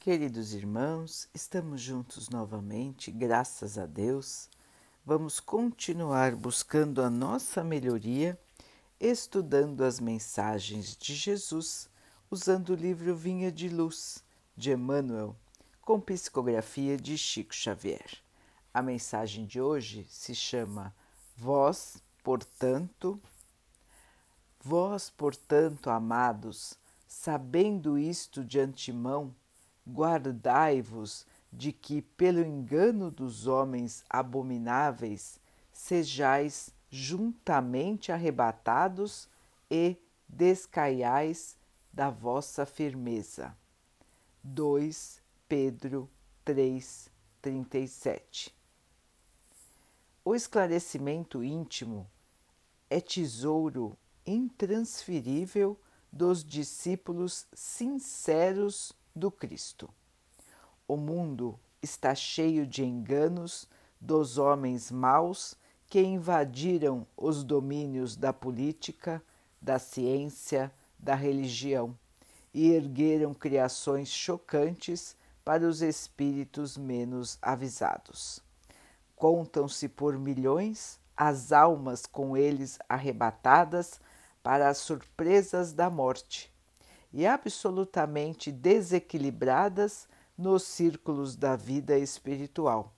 Queridos irmãos, estamos juntos novamente, graças a Deus. Vamos continuar buscando a nossa melhoria, estudando as mensagens de Jesus, usando o livro Vinha de Luz, de Emmanuel, com psicografia de Chico Xavier. A mensagem de hoje se chama Vós, portanto, Vós, portanto, amados, sabendo isto de antemão, guardai-vos de que, pelo engano dos homens abomináveis, sejais juntamente arrebatados e descaiais da vossa firmeza. 2 Pedro 3, 37 O esclarecimento íntimo é tesouro intransferível dos discípulos sinceros do Cristo. O mundo está cheio de enganos dos homens maus que invadiram os domínios da política, da ciência, da religião e ergueram criações chocantes para os espíritos menos avisados. Contam-se por milhões as almas com eles arrebatadas para as surpresas da morte e absolutamente desequilibradas nos círculos da vida espiritual.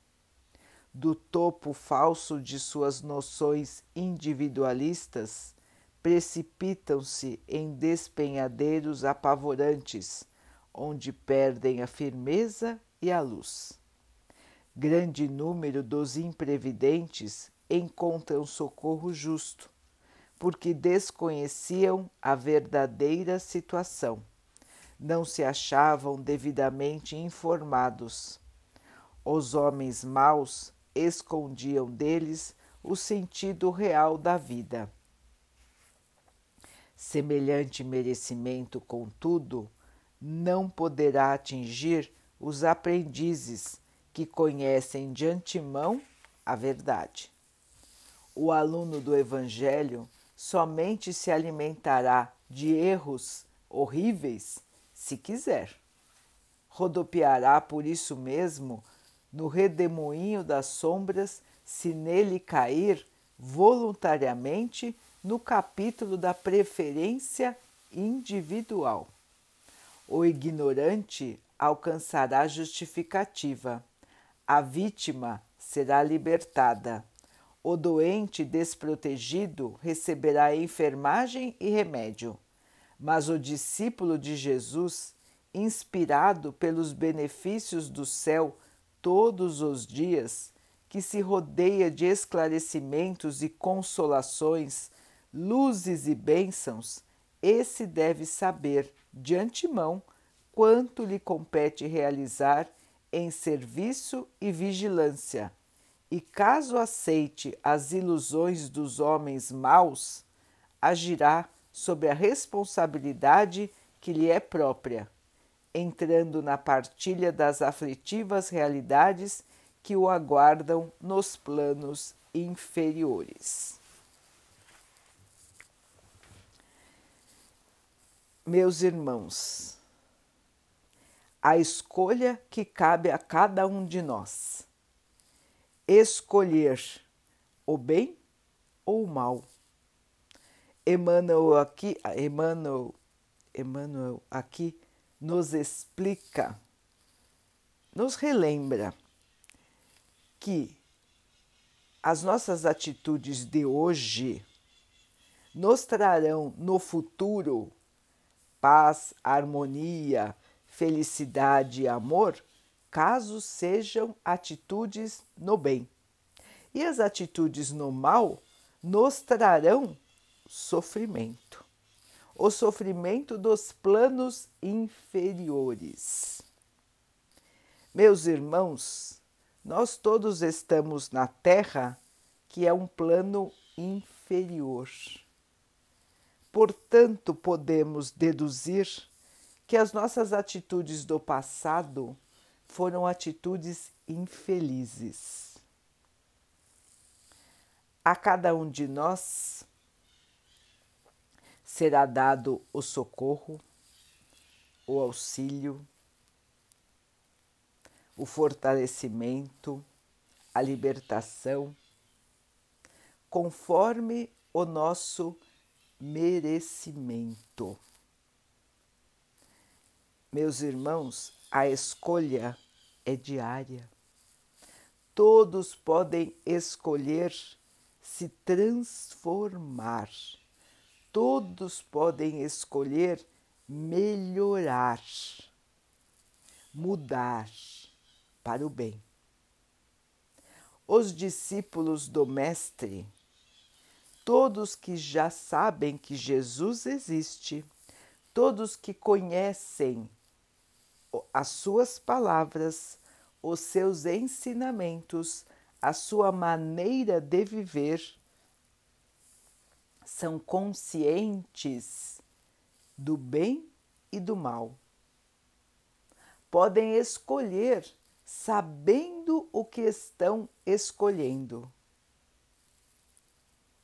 Do topo falso de suas noções individualistas, precipitam-se em despenhadeiros apavorantes, onde perdem a firmeza e a luz. Grande número dos imprevidentes encontram socorro justo, porque desconheciam a verdadeira situação, não se achavam devidamente informados. Os homens maus escondiam deles o sentido real da vida. Semelhante merecimento, contudo, não poderá atingir os aprendizes que conhecem de antemão a verdade. O aluno do Evangelho somente se alimentará de erros horríveis se quiser. Rodopiará por isso mesmo no redemoinho das sombras se nele cair voluntariamente no capítulo da preferência individual. O ignorante alcançará justificativa, a vítima será libertada o doente desprotegido receberá enfermagem e remédio, mas o discípulo de Jesus, inspirado pelos benefícios do céu todos os dias, que se rodeia de esclarecimentos e consolações, luzes e bênçãos, esse deve saber de antemão quanto lhe compete realizar em serviço e vigilância e caso aceite as ilusões dos homens maus, agirá sob a responsabilidade que lhe é própria, entrando na partilha das aflitivas realidades que o aguardam nos planos inferiores. Meus irmãos, a escolha que cabe a cada um de nós escolher o bem ou o mal. Emmanuel aqui, Emmanuel, Emmanuel aqui nos explica, nos relembra que as nossas atitudes de hoje nos trarão no futuro paz, harmonia, felicidade e amor caso sejam atitudes no bem. E as atitudes no mal nos trarão sofrimento, o sofrimento dos planos inferiores. Meus irmãos, nós todos estamos na Terra, que é um plano inferior. Portanto, podemos deduzir que as nossas atitudes do passado foram atitudes infelizes. A cada um de nós será dado o socorro, o auxílio, o fortalecimento, a libertação, conforme o nosso merecimento. Meus irmãos, a escolha é diária. Todos podem escolher se transformar. Todos podem escolher melhorar, mudar para o bem. Os discípulos do Mestre, todos que já sabem que Jesus existe, todos que conhecem as suas palavras, os seus ensinamentos, a sua maneira de viver, são conscientes do bem e do mal. Podem escolher sabendo o que estão escolhendo.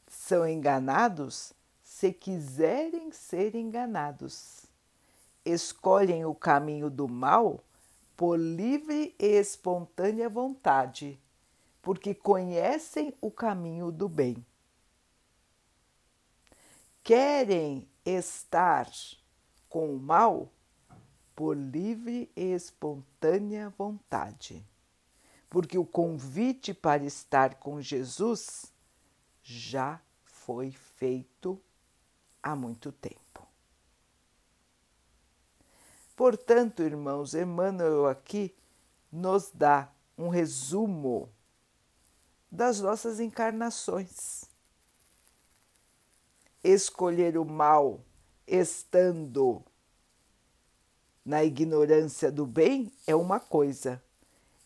São enganados se quiserem ser enganados. Escolhem o caminho do mal por livre e espontânea vontade, porque conhecem o caminho do bem. Querem estar com o mal por livre e espontânea vontade, porque o convite para estar com Jesus já foi feito há muito tempo. Portanto, irmãos, Emmanuel aqui nos dá um resumo das nossas encarnações. Escolher o mal estando na ignorância do bem é uma coisa.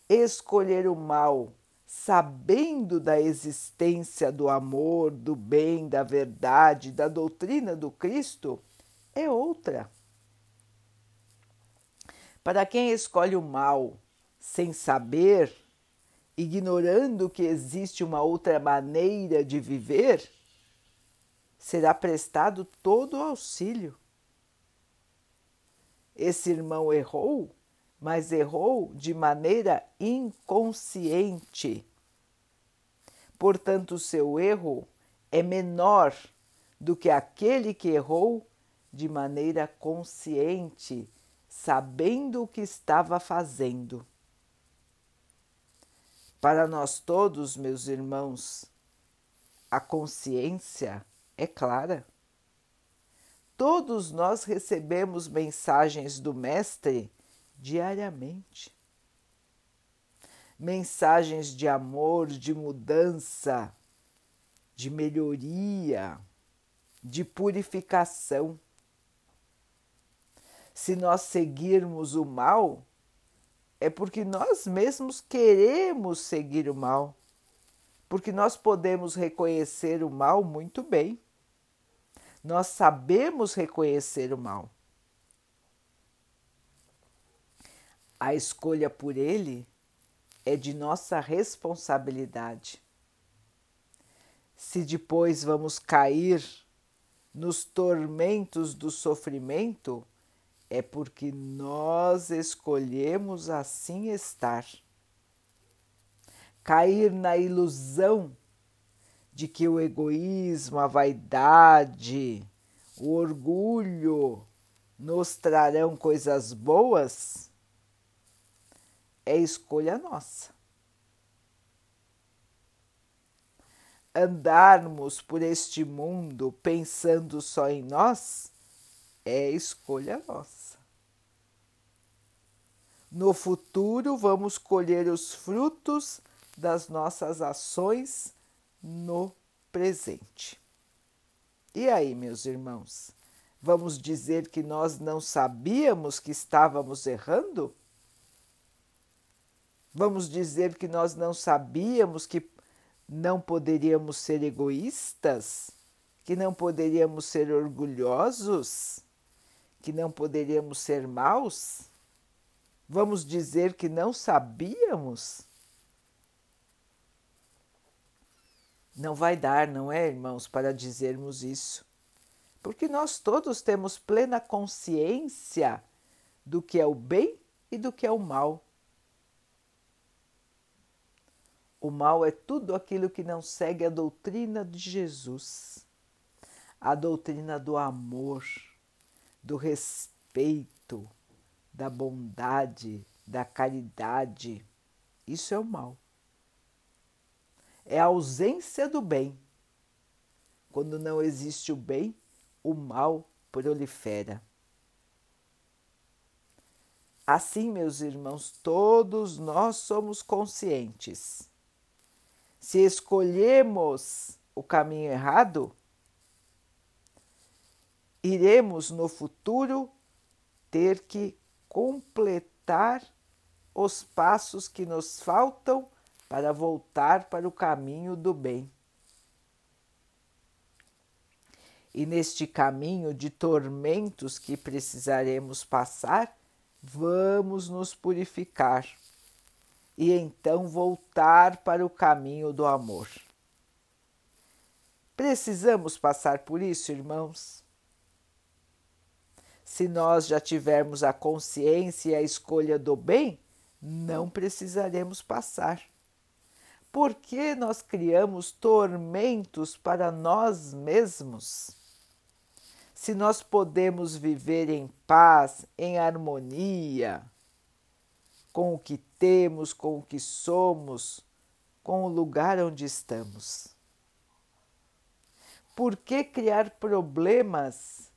Escolher o mal sabendo da existência do amor, do bem, da verdade, da doutrina do Cristo é outra. Para quem escolhe o mal sem saber, ignorando que existe uma outra maneira de viver, será prestado todo o auxílio esse irmão errou, mas errou de maneira inconsciente. Portanto, seu erro é menor do que aquele que errou de maneira consciente, sabendo o que estava fazendo. Para nós todos, meus irmãos, a consciência é clara. Todos nós recebemos mensagens do Mestre diariamente. Mensagens de amor, de mudança, de melhoria, de purificação. Se nós seguirmos o mal, é porque nós mesmos queremos seguir o mal, porque nós podemos reconhecer o mal muito bem nós sabemos reconhecer o mal. A escolha por ele é de nossa responsabilidade. Se depois vamos cair nos tormentos do sofrimento, é porque nós escolhemos assim estar. Cair na ilusão de que o egoísmo, a vaidade, o orgulho nos trarão coisas boas, é escolha nossa. Andarmos por este mundo pensando só em nós é escolha nossa. No futuro, vamos colher os frutos das nossas ações no presente. E aí, meus irmãos, vamos dizer que nós não sabíamos que estávamos errando? Vamos dizer que nós não sabíamos que não poderíamos ser egoístas, que não poderíamos ser orgulhosos, que não poderíamos ser maus? Vamos dizer que não sabíamos? Não vai dar, não é, irmãos, para dizermos isso. Porque nós todos temos plena consciência do que é o bem e do que é o mal. O mal é tudo aquilo que não segue a doutrina de Jesus, a doutrina do amor, do respeito, da bondade, da caridade. Isso é o mal. É a ausência do bem. Quando não existe o bem, o mal prolifera. Assim, meus irmãos, todos nós somos conscientes se escolhemos o caminho errado, iremos no futuro ter que completar os passos que nos faltam para voltar para o caminho do bem. E neste caminho de tormentos que precisaremos passar, vamos nos purificar e então voltar para o caminho do amor. Precisamos passar por isso, irmãos? Se nós já tivermos a consciência e a escolha do bem, não precisaremos passar. Por que nós criamos tormentos para nós mesmos? Se nós podemos viver em paz, em harmonia, com o que temos, com o que somos, com o lugar onde estamos. Por que criar problemas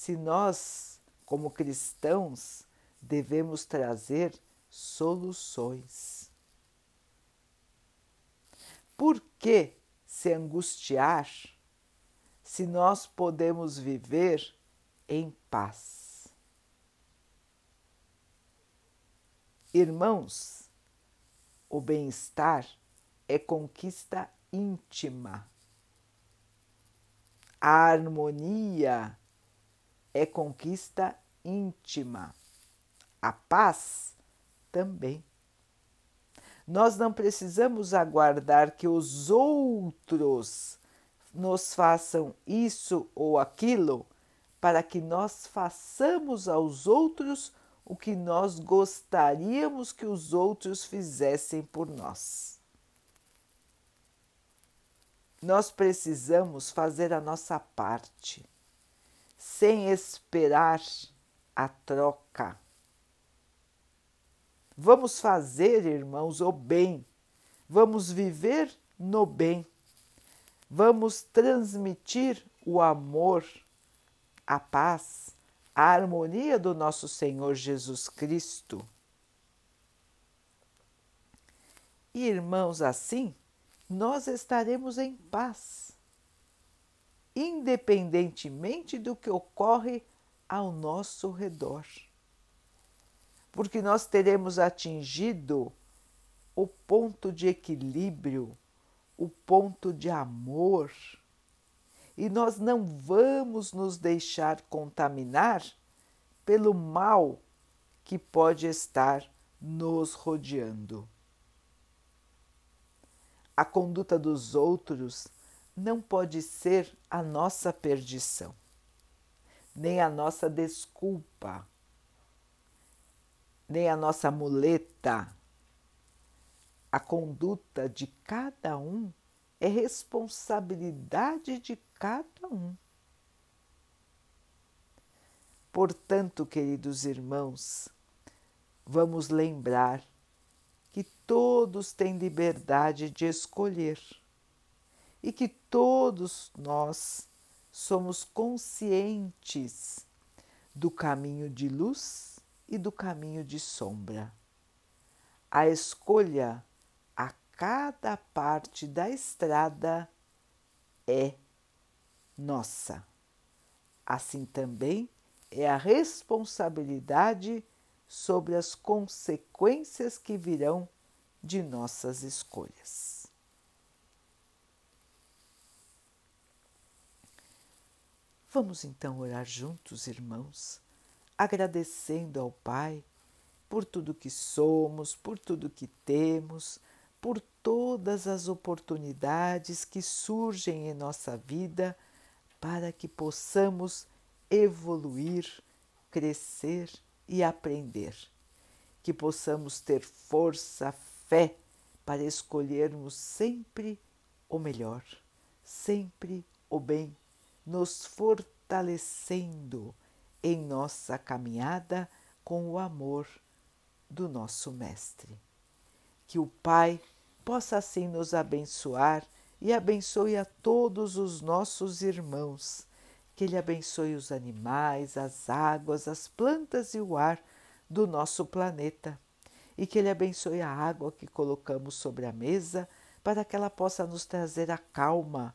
se nós, como cristãos, devemos trazer soluções? Por que se angustiar se nós podemos viver em paz? Irmãos, o bem-estar é conquista íntima. A harmonia é conquista íntima. A paz também. Nós não precisamos aguardar que os outros nos façam isso ou aquilo para que nós façamos aos outros o que nós gostaríamos que os outros fizessem por nós. Nós precisamos fazer a nossa parte, sem esperar a troca. Vamos fazer, irmãos, o bem, vamos viver no bem, vamos transmitir o amor, a paz, a harmonia do nosso Senhor Jesus Cristo. Irmãos, assim nós estaremos em paz, independentemente do que ocorre ao nosso redor, porque nós teremos atingido o ponto de equilíbrio, o ponto de amor e nós não vamos nos deixar contaminar pelo mal que pode estar nos rodeando. A conduta dos outros não pode ser a nossa perdição, nem a nossa desculpa, nem a nossa muleta. A conduta de cada um é responsabilidade de cada um. Portanto, queridos irmãos, vamos lembrar que todos têm liberdade de escolher e que todos nós somos conscientes do caminho de luz e do caminho de sombra. A escolha a cada parte da estrada é nossa. Assim também é a responsabilidade sobre as consequências que virão de nossas escolhas. Vamos então orar juntos, irmãos, agradecendo ao Pai por tudo que somos, por tudo que temos, por todas as oportunidades que surgem em nossa vida para que possamos evoluir, crescer e aprender, que possamos ter força, fé para escolhermos sempre o melhor, sempre o bem, nos fortalecendo em nossa caminhada com o amor do nosso Mestre. Que o Pai possa assim nos abençoar e abençoe a todos os nossos irmãos. Que Ele abençoe os animais, as águas, as plantas e o ar do nosso planeta. E que Ele abençoe a água que colocamos sobre a mesa para que ela possa nos trazer a calma